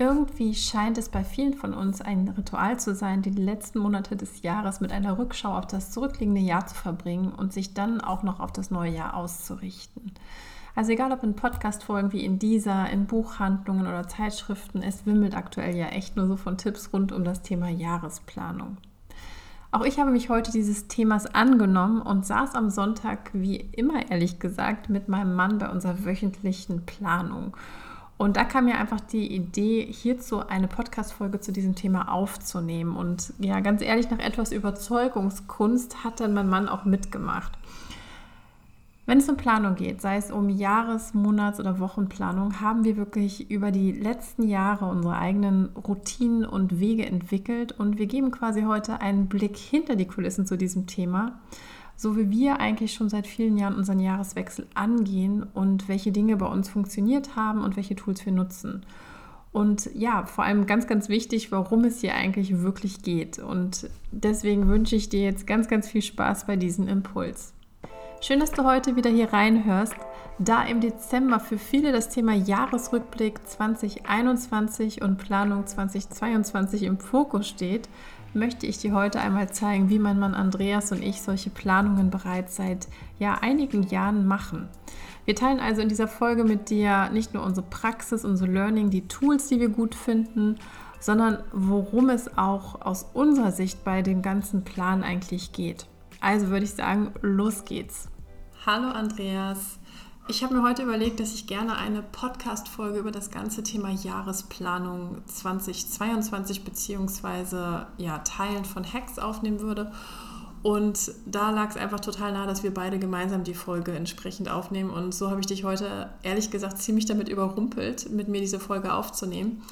Irgendwie scheint es bei vielen von uns ein Ritual zu sein, die letzten Monate des Jahres mit einer Rückschau auf das zurückliegende Jahr zu verbringen und sich dann auch noch auf das neue Jahr auszurichten. Also egal ob in Podcast-Folgen wie in dieser, in Buchhandlungen oder Zeitschriften, es wimmelt aktuell ja echt nur so von Tipps rund um das Thema Jahresplanung. Auch ich habe mich heute dieses Themas angenommen und saß am Sonntag, wie immer ehrlich gesagt, mit meinem Mann bei unserer wöchentlichen Planung. Und da kam mir einfach die Idee, hierzu eine Podcast-Folge zu diesem Thema aufzunehmen. Und ja, ganz ehrlich, nach etwas Überzeugungskunst hat dann mein Mann auch mitgemacht. Wenn es um Planung geht, sei es um Jahres-, Monats- oder Wochenplanung, haben wir wirklich über die letzten Jahre unsere eigenen Routinen und Wege entwickelt und wir geben quasi heute einen Blick hinter die Kulissen zu diesem Thema so wie wir eigentlich schon seit vielen Jahren unseren Jahreswechsel angehen und welche Dinge bei uns funktioniert haben und welche Tools wir nutzen. Und ja, vor allem ganz, ganz wichtig, warum es hier eigentlich wirklich geht. Und deswegen wünsche ich dir jetzt ganz, ganz viel Spaß bei diesem Impuls. Schön, dass du heute wieder hier reinhörst. Da im Dezember für viele das Thema Jahresrückblick 2021 und Planung 2022 im Fokus steht, möchte ich dir heute einmal zeigen, wie mein Mann Andreas und ich solche Planungen bereits seit ja, einigen Jahren machen. Wir teilen also in dieser Folge mit dir nicht nur unsere Praxis, unsere Learning, die Tools, die wir gut finden, sondern worum es auch aus unserer Sicht bei dem ganzen Plan eigentlich geht. Also würde ich sagen, los geht's. Hallo Andreas. Ich habe mir heute überlegt, dass ich gerne eine Podcast-Folge über das ganze Thema Jahresplanung 2022 bzw. Ja, Teilen von Hacks aufnehmen würde. Und da lag es einfach total nahe, dass wir beide gemeinsam die Folge entsprechend aufnehmen. Und so habe ich dich heute ehrlich gesagt ziemlich damit überrumpelt, mit mir diese Folge aufzunehmen.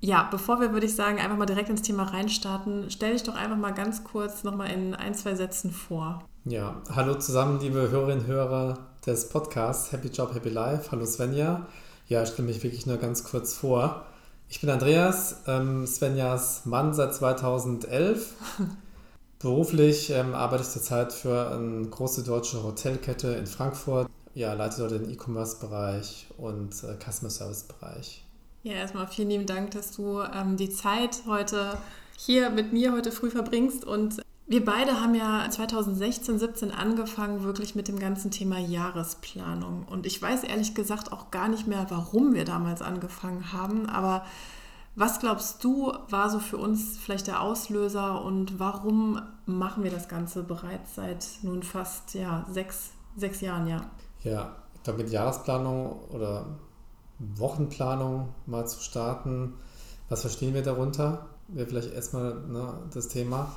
Ja, bevor wir, würde ich sagen, einfach mal direkt ins Thema reinstarten, stell dich doch einfach mal ganz kurz nochmal in ein, zwei Sätzen vor. Ja, hallo zusammen, liebe Hörerinnen und Hörer des Podcasts Happy Job, Happy Life. Hallo Svenja. Ja, ich stelle mich wirklich nur ganz kurz vor. Ich bin Andreas, ähm, Svenjas Mann seit 2011. Beruflich ähm, arbeite ich zurzeit für eine große deutsche Hotelkette in Frankfurt. Ja, leite dort den E-Commerce-Bereich und äh, Customer Service-Bereich. Ja, erstmal vielen lieben Dank, dass du ähm, die Zeit heute hier mit mir heute früh verbringst und wir beide haben ja 2016, 17 angefangen, wirklich mit dem ganzen Thema Jahresplanung. Und ich weiß ehrlich gesagt auch gar nicht mehr, warum wir damals angefangen haben. Aber was glaubst du, war so für uns vielleicht der Auslöser und warum machen wir das Ganze bereits seit nun fast ja, sechs, sechs Jahren? Ja, ja ich glaube, mit Jahresplanung oder Wochenplanung mal zu starten, was verstehen wir darunter? Wäre vielleicht erstmal ne, das Thema.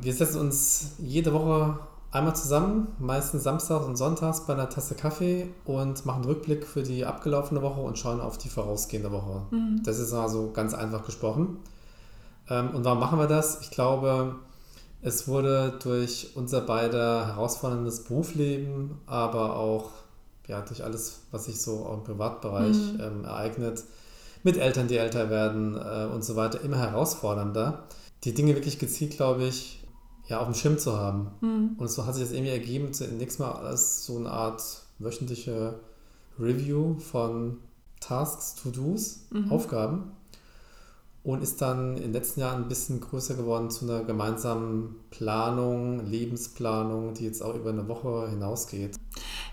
Wir setzen uns jede Woche einmal zusammen, meistens samstags und sonntags bei einer Tasse Kaffee und machen einen Rückblick für die abgelaufene Woche und schauen auf die vorausgehende Woche. Mhm. Das ist also ganz einfach gesprochen. Ähm, und warum machen wir das? Ich glaube, es wurde durch unser beider herausforderndes Berufsleben, aber auch ja, durch alles, was sich so im Privatbereich mhm. ähm, ereignet, mit Eltern, die älter werden äh, und so weiter, immer herausfordernder. Die Dinge wirklich gezielt, glaube ich, ja, auf dem Schirm zu haben. Mhm. Und so hat sich das irgendwie ergeben, zunächst mal als so eine Art wöchentliche Review von Tasks, To-Dos, mhm. Aufgaben. Und ist dann in den letzten Jahren ein bisschen größer geworden zu einer gemeinsamen Planung, Lebensplanung, die jetzt auch über eine Woche hinausgeht.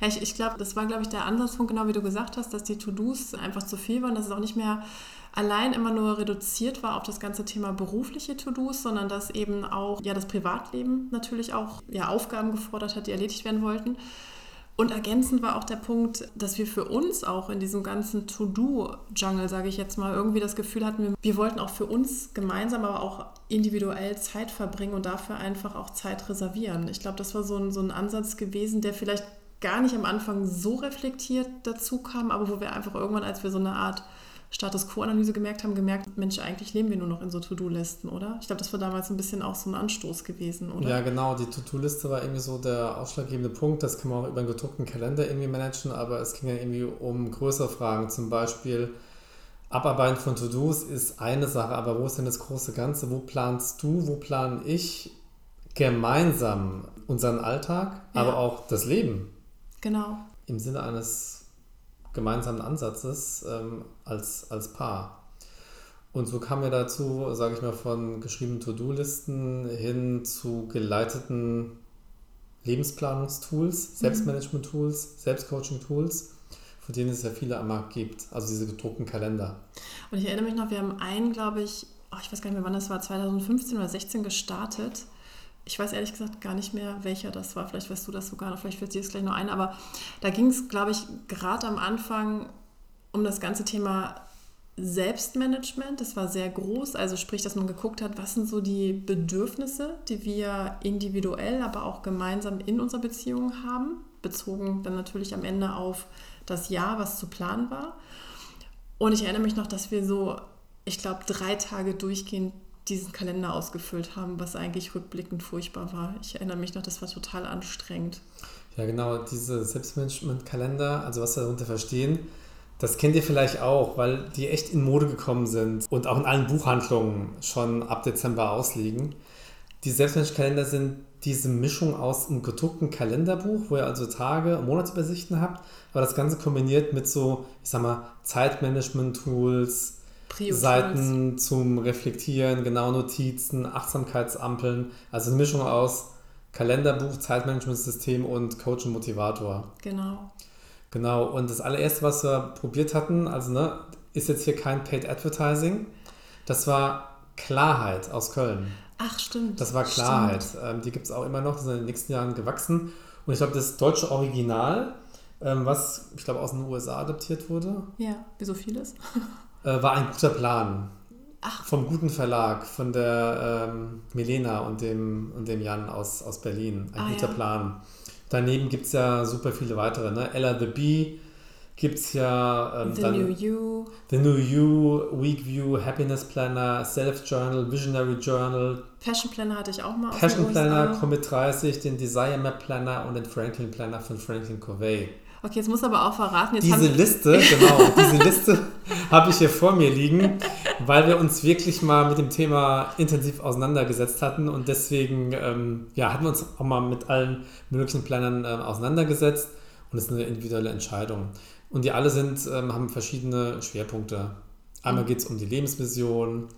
Ja, ich, ich glaube, das war, glaube ich, der Ansatzpunkt, genau wie du gesagt hast, dass die To-Dos einfach zu viel waren, dass es auch nicht mehr allein immer nur reduziert war auf das ganze Thema berufliche To-Dos, sondern dass eben auch ja, das Privatleben natürlich auch ja, Aufgaben gefordert hat, die erledigt werden wollten. Und ergänzend war auch der Punkt, dass wir für uns auch in diesem ganzen To-Do-Jungle, sage ich jetzt mal, irgendwie das Gefühl hatten, wir, wollten auch für uns gemeinsam, aber auch individuell Zeit verbringen und dafür einfach auch Zeit reservieren. Ich glaube, das war so ein, so ein Ansatz gewesen, der vielleicht gar nicht am Anfang so reflektiert dazu kam, aber wo wir einfach irgendwann, als wir so eine Art Status Quo-Analyse gemerkt haben, gemerkt, Mensch, eigentlich leben wir nur noch in so To-Do-Listen, oder? Ich glaube, das war damals ein bisschen auch so ein Anstoß gewesen, oder? Ja, genau. Die To-Do-Liste war irgendwie so der ausschlaggebende Punkt. Das kann man auch über einen gedruckten Kalender irgendwie managen, aber es ging ja irgendwie um größere Fragen. Zum Beispiel, Abarbeiten von To-Dos ist eine Sache, aber wo ist denn das große Ganze? Wo planst du, wo plane ich gemeinsam unseren Alltag, ja. aber auch das Leben? Genau. Im Sinne eines gemeinsamen Ansatzes ähm, als, als Paar. Und so kamen wir dazu, sage ich mal, von geschriebenen To-Do-Listen hin zu geleiteten Lebensplanungstools, Selbstmanagement-Tools, Selbstcoaching-Tools, von denen es ja viele am Markt gibt. Also diese gedruckten Kalender. Und ich erinnere mich noch, wir haben einen, glaube ich, oh, ich weiß gar nicht mehr, wann das war, 2015 oder 2016 gestartet. Ich weiß ehrlich gesagt gar nicht mehr, welcher das war. Vielleicht weißt du das sogar vielleicht fällt dir das gleich noch ein. Aber da ging es, glaube ich, gerade am Anfang um das ganze Thema Selbstmanagement, das war sehr groß, also sprich, dass man geguckt hat, was sind so die Bedürfnisse, die wir individuell, aber auch gemeinsam in unserer Beziehung haben, bezogen dann natürlich am Ende auf das Jahr, was zu planen war. Und ich erinnere mich noch, dass wir so, ich glaube, drei Tage durchgehend diesen Kalender ausgefüllt haben, was eigentlich rückblickend furchtbar war. Ich erinnere mich noch, das war total anstrengend. Ja, genau, diese Selbstmanagement-Kalender, also was wir darunter verstehen, das kennt ihr vielleicht auch, weil die echt in Mode gekommen sind und auch in allen Buchhandlungen schon ab Dezember ausliegen. Die Selbstmanagement-Kalender sind diese Mischung aus einem gedruckten Kalenderbuch, wo ihr also Tage, und Monatsübersichten habt, aber das Ganze kombiniert mit so, ich sag mal, Zeitmanagement-Tools, Seiten zum Reflektieren, genau Notizen, Achtsamkeitsampeln, also eine Mischung aus Kalenderbuch, Zeitmanagementsystem und Coach und Motivator. Genau. Genau, und das allererste, was wir probiert hatten, also ne, ist jetzt hier kein Paid Advertising, das war Klarheit aus Köln. Ach, stimmt. Das war Klarheit. Ähm, die gibt es auch immer noch, die sind in den nächsten Jahren gewachsen. Und ich glaube, das deutsche Original, ähm, was ich glaube aus den USA adaptiert wurde. Ja, wie so vieles. äh, war ein guter Plan. Ach. Vom guten Verlag, von der ähm, Milena und dem, und dem Jan aus, aus Berlin. Ein ah, guter ja. Plan. Daneben gibt es ja super viele weitere. Ne? Ella the Bee gibt es ja. Ähm, the dann, New You. The New You, Week View, Happiness Planner, Self Journal, Visionary Journal. Passion Planner hatte ich auch mal. Passion Planner, Commit 30, den Desire Map Planner und den Franklin Planner von Franklin Covey. Okay, jetzt muss aber auch verraten. Jetzt diese Liste, genau, diese Liste habe ich hier vor mir liegen, weil wir uns wirklich mal mit dem Thema intensiv auseinandergesetzt hatten und deswegen ähm, ja, hatten wir uns auch mal mit allen möglichen Plannern äh, auseinandergesetzt und es ist eine individuelle Entscheidung. Und die alle sind, ähm, haben verschiedene Schwerpunkte. Einmal geht es um die Lebensvision,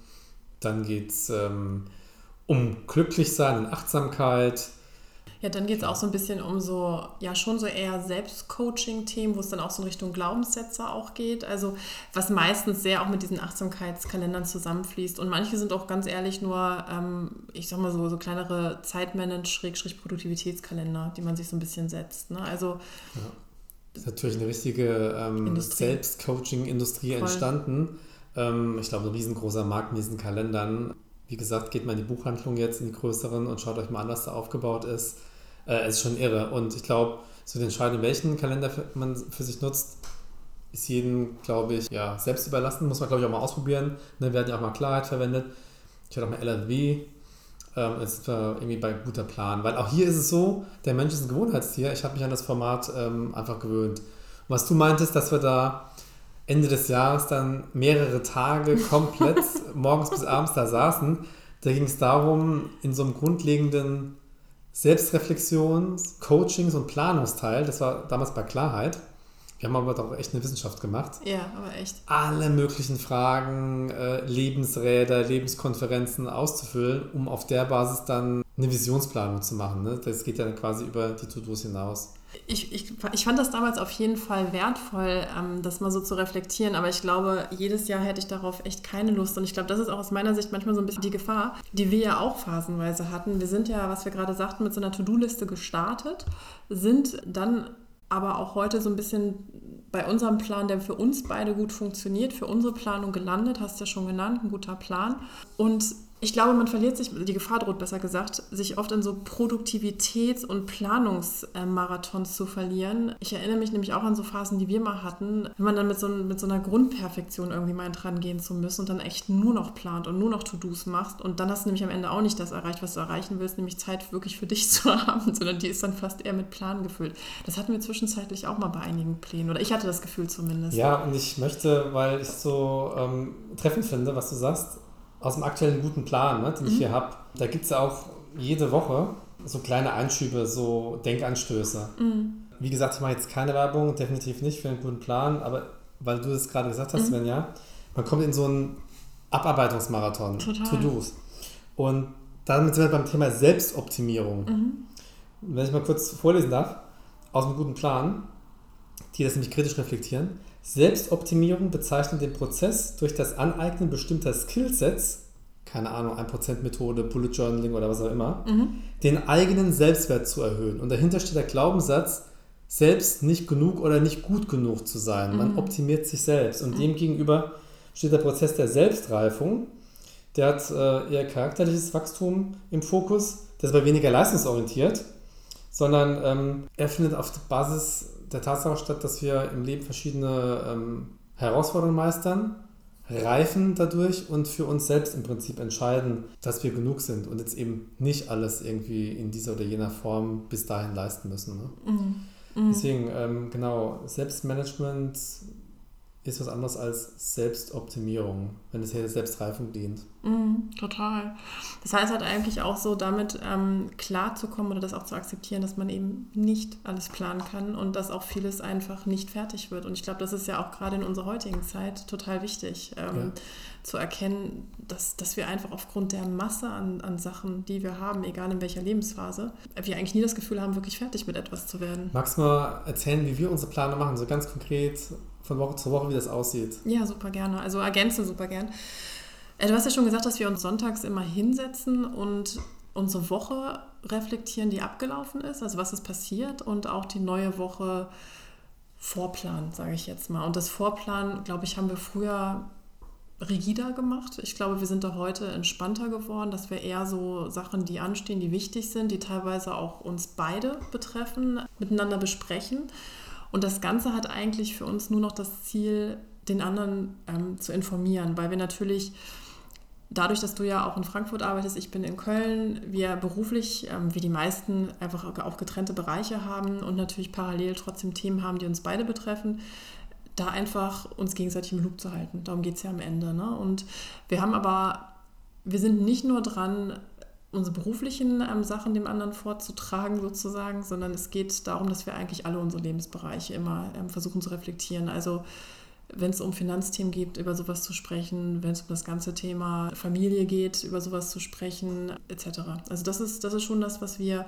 dann geht es ähm, um Glücklichsein und Achtsamkeit, ja, dann geht es auch so ein bisschen um so, ja, schon so eher Selbstcoaching-Themen, wo es dann auch so in Richtung Glaubenssätze auch geht. Also, was meistens sehr auch mit diesen Achtsamkeitskalendern zusammenfließt. Und manche sind auch ganz ehrlich nur, ähm, ich sag mal so, so kleinere Zeitmanage-Produktivitätskalender, die man sich so ein bisschen setzt. Ne? Also, ja. Das ist natürlich eine richtige ähm, Selbstcoaching-Industrie entstanden. Ähm, ich glaube, ein riesengroßer Markt mit diesen Kalendern. Wie gesagt, geht mal in die Buchhandlung jetzt, in die größeren und schaut euch mal an, was da aufgebaut ist äh, ist schon irre. Und ich glaube, zu den entscheiden, welchen Kalender man für sich nutzt, ist jedem, glaube ich, ja, selbst überlassen. Muss man, glaube ich, auch mal ausprobieren. Ne, werden ja auch mal Klarheit verwendet. Ich hatte auch mal LRW. Ähm, war irgendwie bei guter Plan. Weil auch hier ist es so, der Mensch ist ein Gewohnheitstier. Ich habe mich an das Format ähm, einfach gewöhnt. Und was du meintest, dass wir da Ende des Jahres dann mehrere Tage komplett morgens bis abends da saßen, da ging es darum, in so einem grundlegenden Selbstreflexions-, Coachings- und Planungsteil. Das war damals bei Klarheit. Wir haben aber doch echt eine Wissenschaft gemacht. Ja, aber echt. Alle möglichen Fragen, äh, Lebensräder, Lebenskonferenzen auszufüllen, um auf der Basis dann eine Visionsplanung zu machen. Ne? Das geht ja quasi über die To-Dos hinaus ich, ich, ich fand das damals auf jeden Fall wertvoll, ähm, das mal so zu reflektieren, aber ich glaube, jedes Jahr hätte ich darauf echt keine Lust. Und ich glaube, das ist auch aus meiner Sicht manchmal so ein bisschen die Gefahr, die wir ja auch phasenweise hatten. Wir sind ja, was wir gerade sagten, mit so einer To-Do-Liste gestartet, sind dann aber auch heute so ein bisschen bei unserem Plan, der für uns beide gut funktioniert, für unsere Planung gelandet, hast du ja schon genannt, ein guter Plan. Und ich glaube, man verliert sich, die Gefahr droht besser gesagt, sich oft in so Produktivitäts- und Planungsmarathons zu verlieren. Ich erinnere mich nämlich auch an so Phasen, die wir mal hatten, wenn man dann mit so, mit so einer Grundperfektion irgendwie meint, dran gehen zu müssen und dann echt nur noch plant und nur noch To-Dos macht. Und dann hast du nämlich am Ende auch nicht das erreicht, was du erreichen willst, nämlich Zeit wirklich für dich zu haben, sondern die ist dann fast eher mit Plan gefüllt. Das hatten wir zwischenzeitlich auch mal bei einigen Plänen, oder ich hatte das Gefühl zumindest. Ja, und ich möchte, weil ich so ähm, treffend finde, was du sagst, aus dem aktuellen guten Plan, ne, den mhm. ich hier habe, da gibt es ja auch jede Woche so kleine Einschübe, so Denkanstöße. Mhm. Wie gesagt, ich mache jetzt keine Werbung, definitiv nicht für einen guten Plan, aber weil du das gerade gesagt hast, mhm. Svenja, man kommt in so einen Abarbeitungsmarathon, To-Dos. Und damit sind wir beim Thema Selbstoptimierung. Mhm. Wenn ich mal kurz vorlesen darf, aus einem guten Plan, die das nämlich kritisch reflektieren. Selbstoptimierung bezeichnet den Prozess durch das Aneignen bestimmter Skillsets, keine Ahnung, 1% Methode, Bullet Journaling oder was auch immer, mhm. den eigenen Selbstwert zu erhöhen. Und dahinter steht der Glaubenssatz, selbst nicht genug oder nicht gut genug zu sein. Man mhm. optimiert sich selbst. Und mhm. demgegenüber steht der Prozess der Selbstreifung. Der hat äh, eher charakterliches Wachstum im Fokus. Der ist aber weniger leistungsorientiert, sondern ähm, er findet auf Basis der Tatsache statt, dass wir im Leben verschiedene ähm, Herausforderungen meistern, reifen dadurch und für uns selbst im Prinzip entscheiden, dass wir genug sind und jetzt eben nicht alles irgendwie in dieser oder jener Form bis dahin leisten müssen. Ne? Mhm. Mhm. Deswegen, ähm, genau, Selbstmanagement ist was anderes als Selbstoptimierung, wenn es hier der Selbstreifung dient. Mm, total. Das heißt halt eigentlich auch so, damit ähm, klarzukommen oder das auch zu akzeptieren, dass man eben nicht alles planen kann und dass auch vieles einfach nicht fertig wird. Und ich glaube, das ist ja auch gerade in unserer heutigen Zeit total wichtig, ähm, ja. zu erkennen, dass, dass wir einfach aufgrund der Masse an, an Sachen, die wir haben, egal in welcher Lebensphase, wir eigentlich nie das Gefühl haben, wirklich fertig mit etwas zu werden. Magst du mal erzählen, wie wir unsere Pläne machen, so ganz konkret? Von Woche zu Woche, wie das aussieht. Ja, super gerne. Also ergänze super gern. Äh, du hast ja schon gesagt, dass wir uns sonntags immer hinsetzen und unsere Woche reflektieren, die abgelaufen ist, also was ist passiert und auch die neue Woche vorplanen, sage ich jetzt mal. Und das Vorplanen, glaube ich, haben wir früher rigider gemacht. Ich glaube, wir sind da heute entspannter geworden, dass wir eher so Sachen, die anstehen, die wichtig sind, die teilweise auch uns beide betreffen, miteinander besprechen und das Ganze hat eigentlich für uns nur noch das Ziel, den anderen ähm, zu informieren, weil wir natürlich dadurch, dass du ja auch in Frankfurt arbeitest, ich bin in Köln, wir beruflich, ähm, wie die meisten, einfach auch getrennte Bereiche haben und natürlich parallel trotzdem Themen haben, die uns beide betreffen, da einfach uns gegenseitig im Loop zu halten. Darum geht es ja am Ende. Ne? Und wir haben aber, wir sind nicht nur dran, unsere beruflichen ähm, Sachen dem anderen vorzutragen sozusagen, sondern es geht darum, dass wir eigentlich alle unsere Lebensbereiche immer ähm, versuchen zu reflektieren. Also wenn es um Finanzthemen geht, über sowas zu sprechen, wenn es um das ganze Thema Familie geht, über sowas zu sprechen, etc. Also das ist, das ist schon das, was wir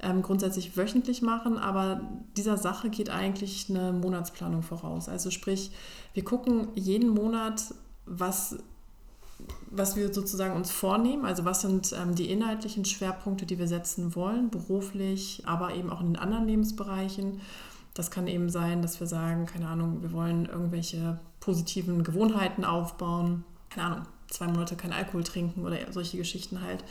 ähm, grundsätzlich wöchentlich machen, aber dieser Sache geht eigentlich eine Monatsplanung voraus. Also sprich, wir gucken jeden Monat, was was wir sozusagen uns vornehmen, also was sind ähm, die inhaltlichen Schwerpunkte, die wir setzen wollen, beruflich, aber eben auch in den anderen Lebensbereichen. Das kann eben sein, dass wir sagen, keine Ahnung, wir wollen irgendwelche positiven Gewohnheiten aufbauen, keine Ahnung, zwei Monate kein Alkohol trinken oder solche Geschichten halt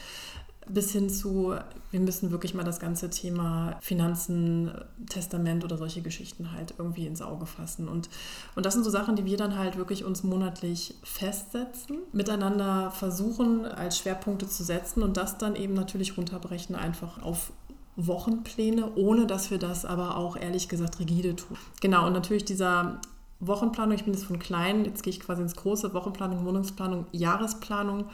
bis hin zu, wir müssen wirklich mal das ganze Thema Finanzen, Testament oder solche Geschichten halt irgendwie ins Auge fassen. Und, und das sind so Sachen, die wir dann halt wirklich uns monatlich festsetzen, miteinander versuchen als Schwerpunkte zu setzen und das dann eben natürlich runterbrechen einfach auf Wochenpläne, ohne dass wir das aber auch ehrlich gesagt rigide tun. Genau, und natürlich dieser Wochenplanung, ich bin jetzt von klein, jetzt gehe ich quasi ins große, Wochenplanung, Wohnungsplanung, Jahresplanung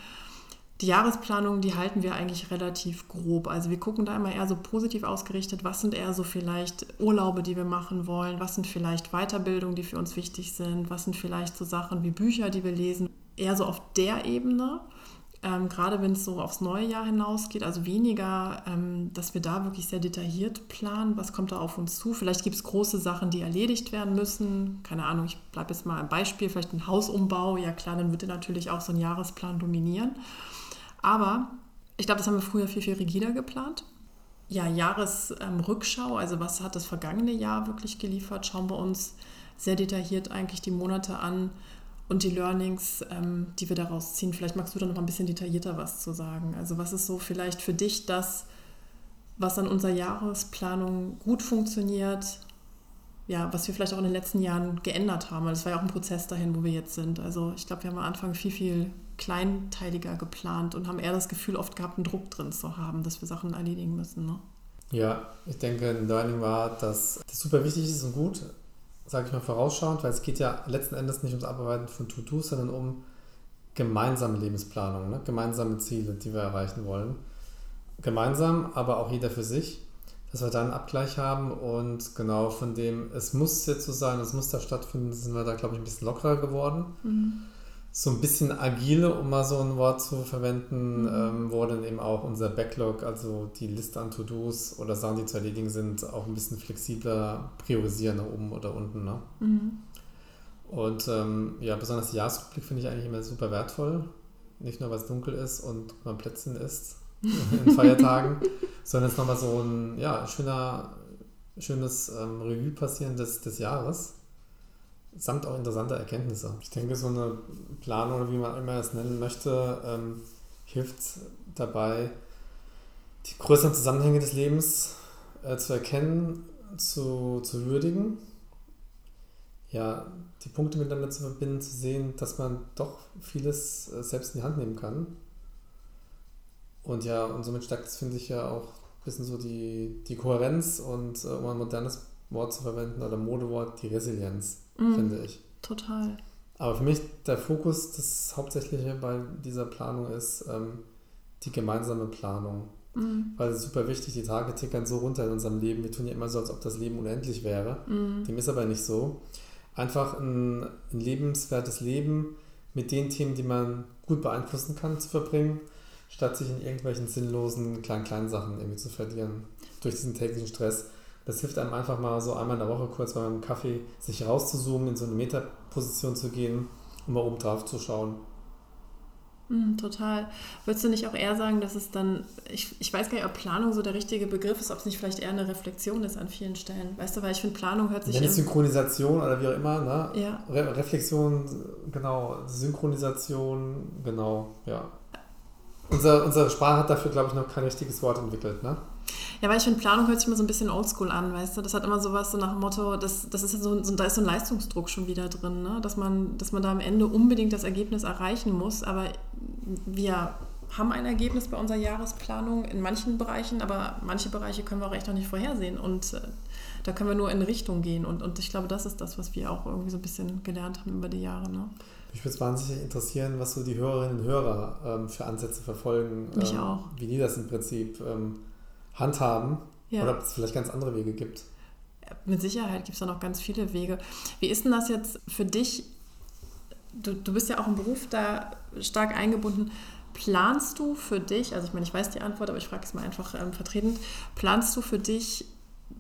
die Jahresplanung, die halten wir eigentlich relativ grob. Also wir gucken da immer eher so positiv ausgerichtet, was sind eher so vielleicht Urlaube, die wir machen wollen, was sind vielleicht Weiterbildungen, die für uns wichtig sind, was sind vielleicht so Sachen wie Bücher, die wir lesen. Eher so auf der Ebene, ähm, gerade wenn es so aufs neue Jahr hinausgeht, also weniger, ähm, dass wir da wirklich sehr detailliert planen, was kommt da auf uns zu. Vielleicht gibt es große Sachen, die erledigt werden müssen. Keine Ahnung, ich bleibe jetzt mal ein Beispiel, vielleicht ein Hausumbau. Ja klar, dann wird natürlich auch so ein Jahresplan dominieren. Aber ich glaube, das haben wir früher viel, viel rigider geplant. Ja, Jahresrückschau, ähm, also was hat das vergangene Jahr wirklich geliefert, schauen wir uns sehr detailliert eigentlich die Monate an und die Learnings, ähm, die wir daraus ziehen. Vielleicht magst du da noch ein bisschen detaillierter was zu sagen. Also was ist so vielleicht für dich das, was an unserer Jahresplanung gut funktioniert, ja, was wir vielleicht auch in den letzten Jahren geändert haben. Es war ja auch ein Prozess dahin, wo wir jetzt sind. Also ich glaube, wir haben am Anfang viel, viel kleinteiliger geplant und haben eher das Gefühl oft gehabt, einen Druck drin zu haben, dass wir Sachen erledigen müssen. Ne? Ja, ich denke, ein Learning war, dass das super wichtig ist und gut, sage ich mal vorausschauend, weil es geht ja letzten Endes nicht ums Abarbeiten von To-Dos, sondern um gemeinsame Lebensplanung, ne? gemeinsame Ziele, die wir erreichen wollen. Gemeinsam, aber auch jeder für sich, dass wir da einen Abgleich haben und genau von dem, es muss jetzt so sein, es muss da stattfinden, sind wir da, glaube ich, ein bisschen lockerer geworden. Mhm so ein bisschen agile, um mal so ein Wort zu verwenden, ähm, wo dann eben auch unser Backlog, also die Liste an To-Dos oder Sachen, die zu erledigen sind, auch ein bisschen flexibler priorisieren, nach oben oder unten. Ne? Mhm. Und ähm, ja, besonders der Jahresrückblick finde ich eigentlich immer super wertvoll. Nicht nur, weil es dunkel ist und man Plätzchen isst in Feiertagen, sondern es ist nochmal so ein ja, schöner, schönes ähm, Revue passieren des, des Jahres samt auch interessante Erkenntnisse. Ich denke, so eine Planung oder wie man immer es nennen möchte, ähm, hilft dabei, die größeren Zusammenhänge des Lebens äh, zu erkennen, zu, zu würdigen, ja, die Punkte miteinander zu verbinden, zu sehen, dass man doch vieles äh, selbst in die Hand nehmen kann. Und ja, und somit stärkt es, finde ich, ja auch ein bisschen so die, die Kohärenz und, äh, um ein modernes Wort zu verwenden oder Modewort, die Resilienz mhm. finde ich. Total. Aber für mich der Fokus, das Hauptsächliche bei dieser Planung ist ähm, die gemeinsame Planung. Mhm. Weil es ist super wichtig, die Tage tickern so runter in unserem Leben. Wir tun ja immer so, als ob das Leben unendlich wäre. Mhm. Dem ist aber nicht so. Einfach ein, ein lebenswertes Leben mit den Themen, die man gut beeinflussen kann, zu verbringen, statt sich in irgendwelchen sinnlosen kleinen, kleinen Sachen irgendwie zu verlieren. Durch diesen täglichen Stress. Das hilft einem einfach mal so einmal in der Woche kurz beim Kaffee sich rauszuzoomen, in so eine Metaposition zu gehen und mal oben drauf zu schauen. Mm, total. Würdest du nicht auch eher sagen, dass es dann, ich, ich weiß gar nicht, ob Planung so der richtige Begriff ist, ob es nicht vielleicht eher eine Reflexion ist an vielen Stellen. Weißt du, weil ich finde, Planung hört sich. Es Synchronisation oder wie auch immer, ne? Ja. Re Reflexion, genau. Synchronisation, genau, ja. Unser, unsere Sprache hat dafür, glaube ich, noch kein richtiges Wort entwickelt, ne? Ja, weil ich finde, Planung hört sich immer so ein bisschen oldschool an, weißt du? Das hat immer sowas so nach dem Motto, das, das ist so, so, da ist so ein Leistungsdruck schon wieder drin, ne? dass, man, dass man da am Ende unbedingt das Ergebnis erreichen muss. Aber wir haben ein Ergebnis bei unserer Jahresplanung in manchen Bereichen, aber manche Bereiche können wir auch echt noch nicht vorhersehen. Und äh, da können wir nur in Richtung gehen. Und, und ich glaube, das ist das, was wir auch irgendwie so ein bisschen gelernt haben über die Jahre. Ne? Mich würde es wahnsinnig interessieren, was so die Hörerinnen und Hörer ähm, für Ansätze verfolgen. Mich ähm, auch. Wie die das im Prinzip ähm, handhaben ja. oder ob es vielleicht ganz andere Wege gibt. Mit Sicherheit gibt es da noch ganz viele Wege. Wie ist denn das jetzt für dich? Du, du bist ja auch im Beruf da stark eingebunden. Planst du für dich, also ich meine, ich weiß die Antwort, aber ich frage es mal einfach ähm, vertretend, planst du für dich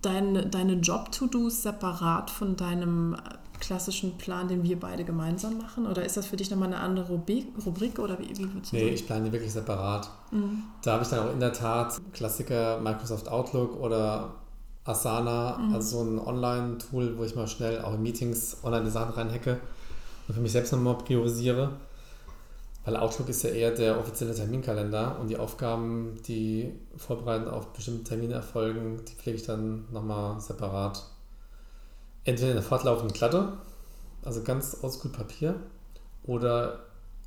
deine, deine Job-To-Dos separat von deinem klassischen Plan, den wir beide gemeinsam machen? Oder ist das für dich nochmal eine andere Rubrik, Rubrik oder wie, wie würdest du Nee, sagen? ich plane die wirklich separat. Mhm. Da habe ich dann auch in der Tat Klassiker Microsoft Outlook oder Asana, mhm. also so ein Online-Tool, wo ich mal schnell auch in Meetings online die Sachen reinhacke und für mich selbst nochmal priorisiere. Weil Outlook ist ja eher der offizielle Terminkalender und die Aufgaben, die vorbereitend auf bestimmte Termine erfolgen, die pflege ich dann nochmal separat entweder eine fortlaufende Klatte, also ganz oldschool Papier, oder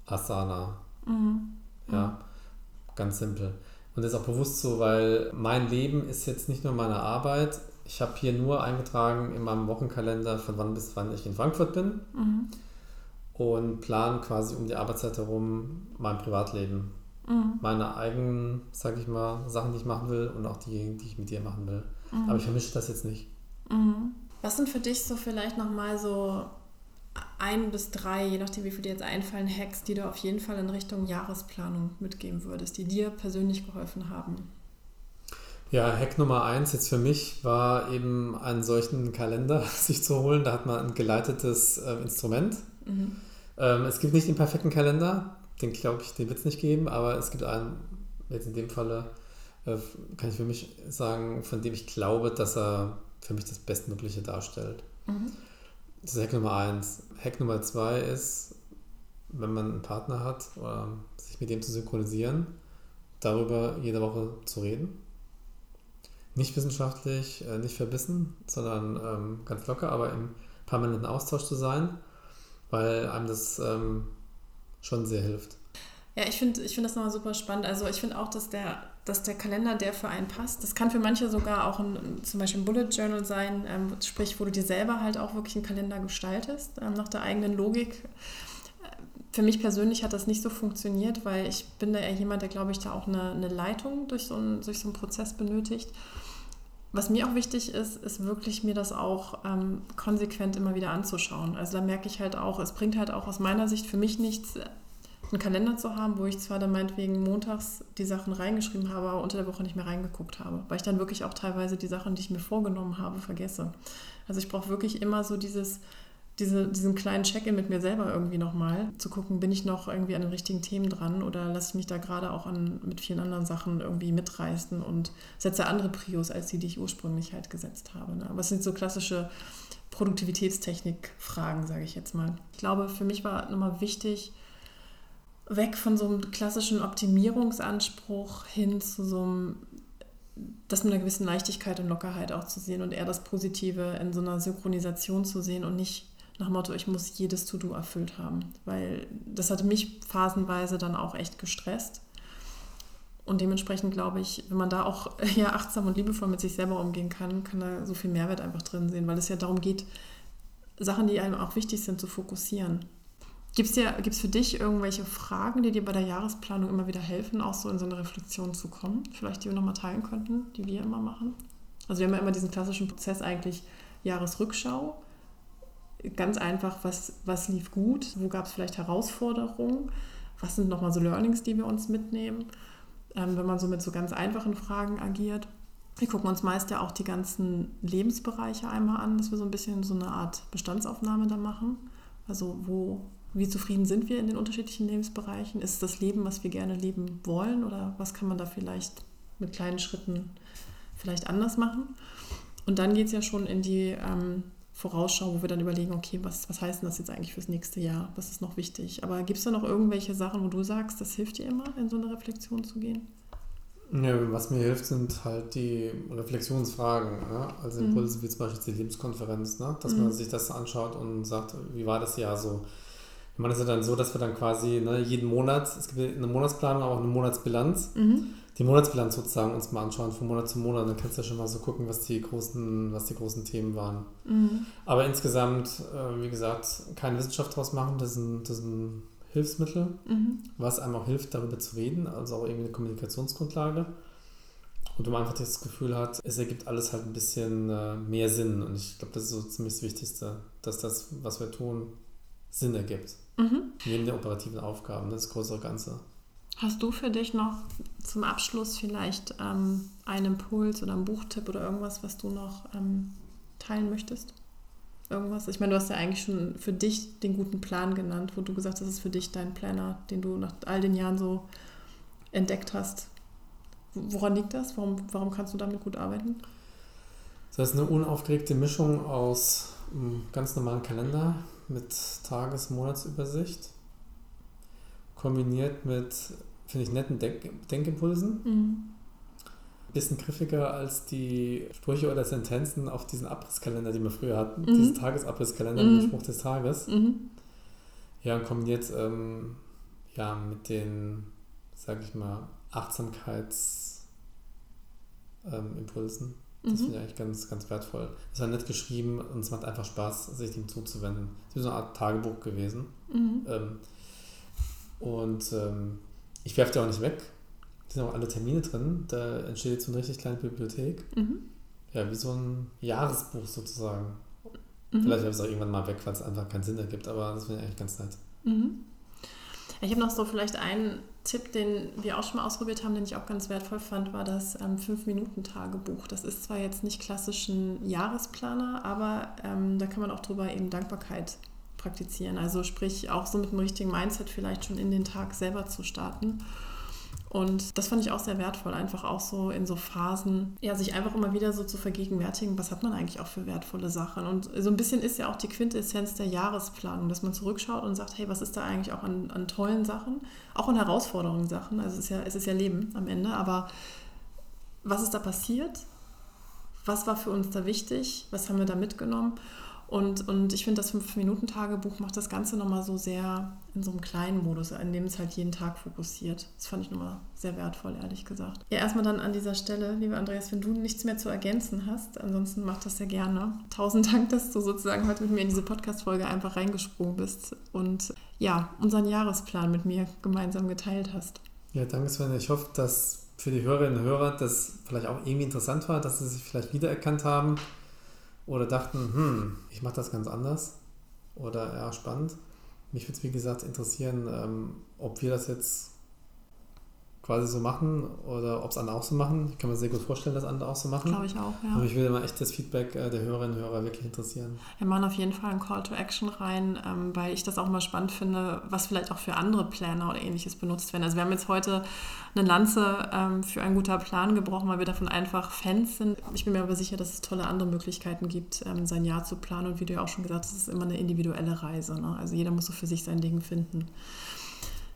Asana. Mhm. Ja, ganz simpel. Und das ist auch bewusst so, weil mein Leben ist jetzt nicht nur meine Arbeit. Ich habe hier nur eingetragen in meinem Wochenkalender, von wann bis wann ich in Frankfurt bin. Mhm. Und plan quasi um die Arbeitszeit herum mein Privatleben. Mhm. Meine eigenen, sag ich mal, Sachen, die ich machen will und auch die, die ich mit dir machen will. Mhm. Aber ich vermische das jetzt nicht. Mhm. Was sind für dich so vielleicht nochmal so ein bis drei, je nachdem wie viele dir jetzt einfallen, Hacks, die du auf jeden Fall in Richtung Jahresplanung mitgeben würdest, die dir persönlich geholfen haben? Ja, Hack Nummer eins jetzt für mich war eben einen solchen Kalender sich zu holen. Da hat man ein geleitetes äh, Instrument. Mhm. Ähm, es gibt nicht den perfekten Kalender, den glaube ich, den wird es nicht geben, aber es gibt einen, jetzt in dem Falle, äh, kann ich für mich sagen, von dem ich glaube, dass er für mich das Bestmögliche darstellt. Mhm. Das ist Hack Nummer eins. Hack Nummer zwei ist, wenn man einen Partner hat, sich mit dem zu synchronisieren, darüber jede Woche zu reden. Nicht wissenschaftlich, äh, nicht verbissen, sondern ähm, ganz locker, aber im permanenten Austausch zu sein, weil einem das ähm, schon sehr hilft. Ja, ich finde ich find das nochmal super spannend. Also ich finde auch, dass der, dass der Kalender, der für einen passt, das kann für manche sogar auch ein, zum Beispiel ein Bullet Journal sein, ähm, sprich, wo du dir selber halt auch wirklich einen Kalender gestaltest, ähm, nach der eigenen Logik. Für mich persönlich hat das nicht so funktioniert, weil ich bin da eher jemand, der, glaube ich, da auch eine, eine Leitung durch so, einen, durch so einen Prozess benötigt. Was mir auch wichtig ist, ist wirklich mir das auch ähm, konsequent immer wieder anzuschauen. Also da merke ich halt auch, es bringt halt auch aus meiner Sicht für mich nichts, einen Kalender zu haben, wo ich zwar dann meinetwegen montags die Sachen reingeschrieben habe, aber unter der Woche nicht mehr reingeguckt habe, weil ich dann wirklich auch teilweise die Sachen, die ich mir vorgenommen habe, vergesse. Also ich brauche wirklich immer so dieses, diese, diesen kleinen Check-in mit mir selber irgendwie nochmal, zu gucken, bin ich noch irgendwie an den richtigen Themen dran oder lasse ich mich da gerade auch an, mit vielen anderen Sachen irgendwie mitreißen und setze andere Prios als die, die ich ursprünglich halt gesetzt habe. Ne? Aber es sind so klassische Produktivitätstechnik-Fragen, sage ich jetzt mal. Ich glaube, für mich war nochmal wichtig, weg von so einem klassischen Optimierungsanspruch hin zu so einem, das mit einer gewissen Leichtigkeit und Lockerheit auch zu sehen und eher das Positive in so einer Synchronisation zu sehen und nicht nach dem Motto, ich muss jedes To-Do erfüllt haben. Weil das hat mich phasenweise dann auch echt gestresst. Und dementsprechend glaube ich, wenn man da auch ja, achtsam und liebevoll mit sich selber umgehen kann, kann da so viel Mehrwert einfach drin sehen, weil es ja darum geht, Sachen, die einem auch wichtig sind, zu fokussieren. Gibt es für dich irgendwelche Fragen, die dir bei der Jahresplanung immer wieder helfen, auch so in so eine Reflexion zu kommen? Vielleicht, die wir nochmal teilen könnten, die wir immer machen? Also wir haben ja immer diesen klassischen Prozess eigentlich Jahresrückschau. Ganz einfach, was, was lief gut, wo gab es vielleicht Herausforderungen, was sind nochmal so Learnings, die wir uns mitnehmen, ähm, wenn man so mit so ganz einfachen Fragen agiert. Wir gucken uns meist ja auch die ganzen Lebensbereiche einmal an, dass wir so ein bisschen so eine Art Bestandsaufnahme da machen. Also wo wie zufrieden sind wir in den unterschiedlichen Lebensbereichen? Ist es das Leben, was wir gerne leben wollen? Oder was kann man da vielleicht mit kleinen Schritten vielleicht anders machen? Und dann geht es ja schon in die ähm, Vorausschau, wo wir dann überlegen, okay, was, was heißt denn das jetzt eigentlich fürs nächste Jahr? Was ist noch wichtig? Aber gibt es da noch irgendwelche Sachen, wo du sagst, das hilft dir immer, in so eine Reflexion zu gehen? Ja, was mir hilft, sind halt die Reflexionsfragen. Ne? Also Impulse mhm. wie zum Beispiel die Lebenskonferenz, ne? dass mhm. man sich das anschaut und sagt, wie war das Jahr so? Wir machen das ja dann so, dass wir dann quasi ne, jeden Monat, es gibt eine Monatsplanung, aber auch eine Monatsbilanz, mhm. die Monatsbilanz sozusagen uns mal anschauen von Monat zu Monat. Dann kannst du ja schon mal so gucken, was die großen, was die großen Themen waren. Mhm. Aber insgesamt, äh, wie gesagt, keine Wissenschaft draus machen, das ist ein, das ist ein Hilfsmittel, mhm. was einem auch hilft, darüber zu reden, also auch irgendwie eine Kommunikationsgrundlage. Und wo man einfach das Gefühl hat, es ergibt alles halt ein bisschen äh, mehr Sinn. Und ich glaube, das ist so ziemlich das Wichtigste, dass das, was wir tun, Sinn ergibt. Mhm. Neben den operativen Aufgaben, das größere Ganze. Hast du für dich noch zum Abschluss vielleicht ähm, einen Impuls oder einen Buchtipp oder irgendwas, was du noch ähm, teilen möchtest? Irgendwas? Ich meine, du hast ja eigentlich schon für dich den guten Plan genannt, wo du gesagt hast, das ist für dich dein Planner, den du nach all den Jahren so entdeckt hast. Woran liegt das? Warum, warum kannst du damit gut arbeiten? Das ist eine unaufgeregte Mischung aus einem ganz normalen Kalender, mit Tages-, Monatsübersicht, kombiniert mit, finde ich, netten Denk Denkimpulsen. Mhm. Bisschen griffiger als die Sprüche oder Sentenzen auf diesen Abrisskalender, die wir früher hatten. Mhm. Diesen Tagesabrisskalender mhm. mit dem Spruch des Tages. Mhm. Ja, und kombiniert ähm, ja, mit den, sag ich mal, Achtsamkeitsimpulsen. Ähm, das mhm. finde ich eigentlich ganz, ganz wertvoll. Es war nett geschrieben und es macht einfach Spaß, sich dem zuzuwenden. Es ist so eine Art Tagebuch gewesen. Mhm. Ähm, und ähm, ich werfe die auch nicht weg. Da sind auch alle Termine drin. Da entsteht jetzt so eine richtig kleine Bibliothek. Mhm. Ja, wie so ein Jahresbuch sozusagen. Mhm. Vielleicht werfe ich es auch irgendwann mal weg, weil es einfach keinen Sinn ergibt, aber das finde ich eigentlich ganz nett. Ich habe noch so vielleicht einen Tipp, den wir auch schon mal ausprobiert haben, den ich auch ganz wertvoll fand, war das ähm, 5-Minuten-Tagebuch. Das ist zwar jetzt nicht klassisch ein Jahresplaner, aber ähm, da kann man auch drüber eben Dankbarkeit praktizieren. Also sprich auch so mit dem richtigen Mindset vielleicht schon in den Tag selber zu starten und das fand ich auch sehr wertvoll, einfach auch so in so Phasen, ja, sich einfach immer wieder so zu vergegenwärtigen, was hat man eigentlich auch für wertvolle Sachen. Und so ein bisschen ist ja auch die Quintessenz der Jahresplanung, dass man zurückschaut und sagt, hey, was ist da eigentlich auch an, an tollen Sachen, auch an Herausforderungen Sachen. Also es ist ja, es ist ja Leben am Ende, aber was ist da passiert? Was war für uns da wichtig? Was haben wir da mitgenommen? Und, und ich finde, das 5-Minuten-Tagebuch macht das Ganze nochmal so sehr in so einem kleinen Modus, in dem es halt jeden Tag fokussiert. Das fand ich nochmal sehr wertvoll, ehrlich gesagt. Ja, erstmal dann an dieser Stelle, lieber Andreas, wenn du nichts mehr zu ergänzen hast, ansonsten mach das sehr gerne. Tausend Dank, dass du sozusagen heute mit mir in diese Podcast-Folge einfach reingesprungen bist und ja, unseren Jahresplan mit mir gemeinsam geteilt hast. Ja, danke Sven. Ich hoffe, dass für die Hörerinnen und Hörer das vielleicht auch irgendwie interessant war, dass sie sich vielleicht wiedererkannt haben oder dachten, hm, ich mache das ganz anders oder ja, spannend. Mich würde es, wie gesagt, interessieren, ähm, ob wir das jetzt quasi so machen oder ob es andere auch so machen. Ich kann mir sehr gut vorstellen, dass andere auch so machen. Glaube ich auch, ja. Aber ich würde mal echt das Feedback äh, der Hörerinnen und Hörer wirklich interessieren. Wir machen auf jeden Fall einen Call to Action rein, ähm, weil ich das auch mal spannend finde, was vielleicht auch für andere Planner oder ähnliches benutzt werden. Also wir haben jetzt heute eine Lanze ähm, für einen guter Plan gebrochen, weil wir davon einfach Fans sind. Ich bin mir aber sicher, dass es tolle andere Möglichkeiten gibt, ähm, sein Jahr zu planen. Und wie du ja auch schon gesagt hast, es ist immer eine individuelle Reise. Ne? Also jeder muss so für sich sein Ding finden.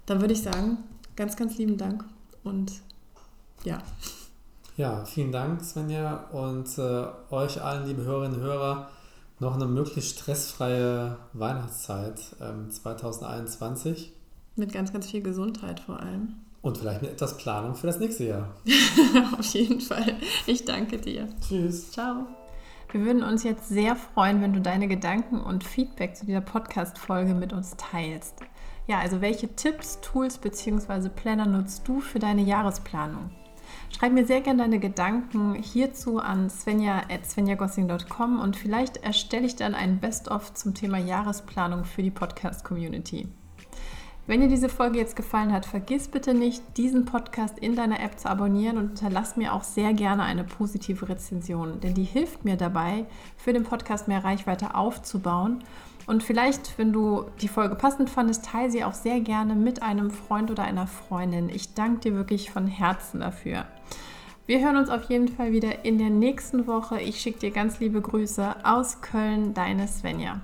Dann würde ich sagen, ganz, ganz lieben Dank und ja. Ja, vielen Dank, Svenja. Und äh, euch allen, liebe Hörerinnen und Hörer, noch eine möglichst stressfreie Weihnachtszeit ähm, 2021. Mit ganz, ganz viel Gesundheit vor allem. Und vielleicht mit etwas Planung für das nächste Jahr. Auf jeden Fall. Ich danke dir. Tschüss. Ciao. Wir würden uns jetzt sehr freuen, wenn du deine Gedanken und Feedback zu dieser Podcast-Folge mit uns teilst. Ja, also welche Tipps, Tools bzw. Planner nutzt du für deine Jahresplanung? Schreib mir sehr gerne deine Gedanken hierzu an svenja.svenjagossing.com und vielleicht erstelle ich dann ein Best-of zum Thema Jahresplanung für die Podcast-Community. Wenn dir diese Folge jetzt gefallen hat, vergiss bitte nicht, diesen Podcast in deiner App zu abonnieren und hinterlass mir auch sehr gerne eine positive Rezension, denn die hilft mir dabei, für den Podcast mehr Reichweite aufzubauen und vielleicht, wenn du die Folge passend fandest, teile sie auch sehr gerne mit einem Freund oder einer Freundin. Ich danke dir wirklich von Herzen dafür. Wir hören uns auf jeden Fall wieder in der nächsten Woche. Ich schicke dir ganz liebe Grüße aus Köln, deine Svenja.